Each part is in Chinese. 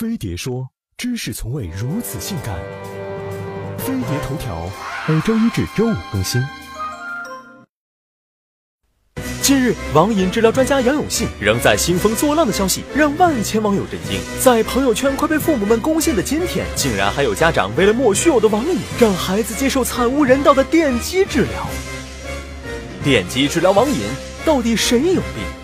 飞碟说：知识从未如此性感。飞碟头条每周一至周五更新。近日，网瘾治疗专家杨永信仍在兴风作浪的消息让万千网友震惊。在朋友圈快被父母们攻陷的今天，竟然还有家长为了莫须有的网瘾，让孩子接受惨无人道的电击治疗。电击治疗网瘾，到底谁有病？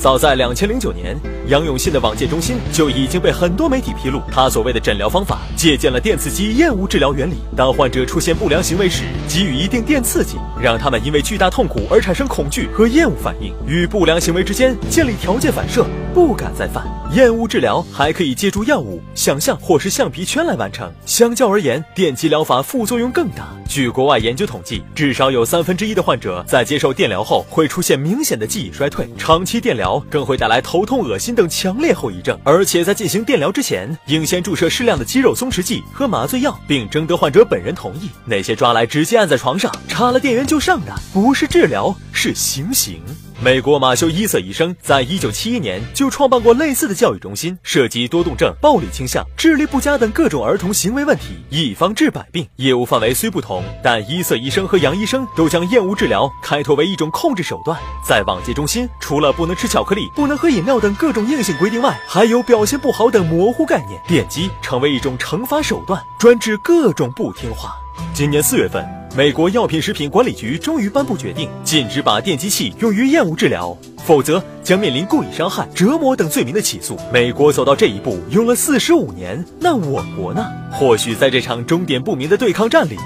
早在两千零九年，杨永信的网戒中心就已经被很多媒体披露，他所谓的诊疗方法借鉴了电刺激厌恶治疗原理。当患者出现不良行为时，给予一定电刺激，让他们因为巨大痛苦而产生恐惧和厌恶反应，与不良行为之间建立条件反射，不敢再犯。厌恶治疗还可以借助药物、想象或是橡皮圈来完成。相较而言，电击疗法副作用更大。据国外研究统计，至少有三分之一的患者在接受电疗后会出现明显的记忆衰退，长期电疗。更会带来头痛、恶心等强烈后遗症，而且在进行电疗之前，应先注射适量的肌肉松弛剂和麻醉药，并征得患者本人同意。那些抓来直接按在床上，插了电源就上的，不是治疗，是行刑。美国马修伊瑟医生在一九七一年就创办过类似的教育中心，涉及多动症、暴力倾向、智力不佳等各种儿童行为问题，一方治百病。业务范围虽不同，但伊瑟医生和杨医生都将厌恶治疗开拓为一种控制手段。在网戒中心，除了不能吃巧克力、不能喝饮料等各种硬性规定外，还有表现不好等模糊概念。电击成为一种惩罚手段，专治各种不听话。今年四月份。美国药品食品管理局终于颁布决定，禁止把电击器用于厌恶治疗，否则将面临故意伤害、折磨等罪名的起诉。美国走到这一步用了四十五年，那我国呢？或许在这场终点不明的对抗战里，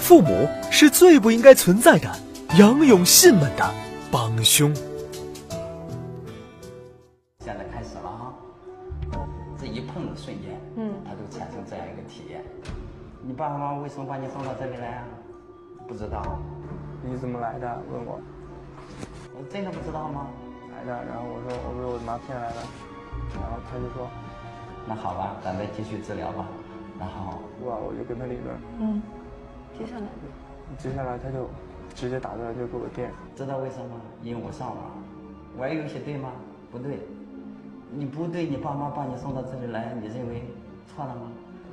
父母是最不应该存在的杨永信们的帮凶。现在开始了哈，这一碰的瞬间，嗯，他就产生这样一个体验。你爸爸妈妈为什么把你送到这里来啊？不知道，你怎么来的？问我，我真的不知道吗？来的，然后我说我被我妈骗来的，然后他就说，那好吧，咱再继续治疗吧。然后，哇，我就跟他理论。嗯，接下来，接下来他就直接打过来就给我电。知道为什么？因为我上网，玩游戏对吗？不对，你不对，你爸妈把你送到这里来，你认为错了吗？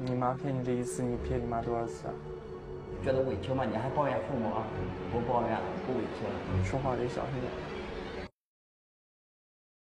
你妈骗你这一次，你骗你妈多少次啊？觉得委屈吗？你还抱怨父母啊？不抱怨，不委屈。说话得小心点。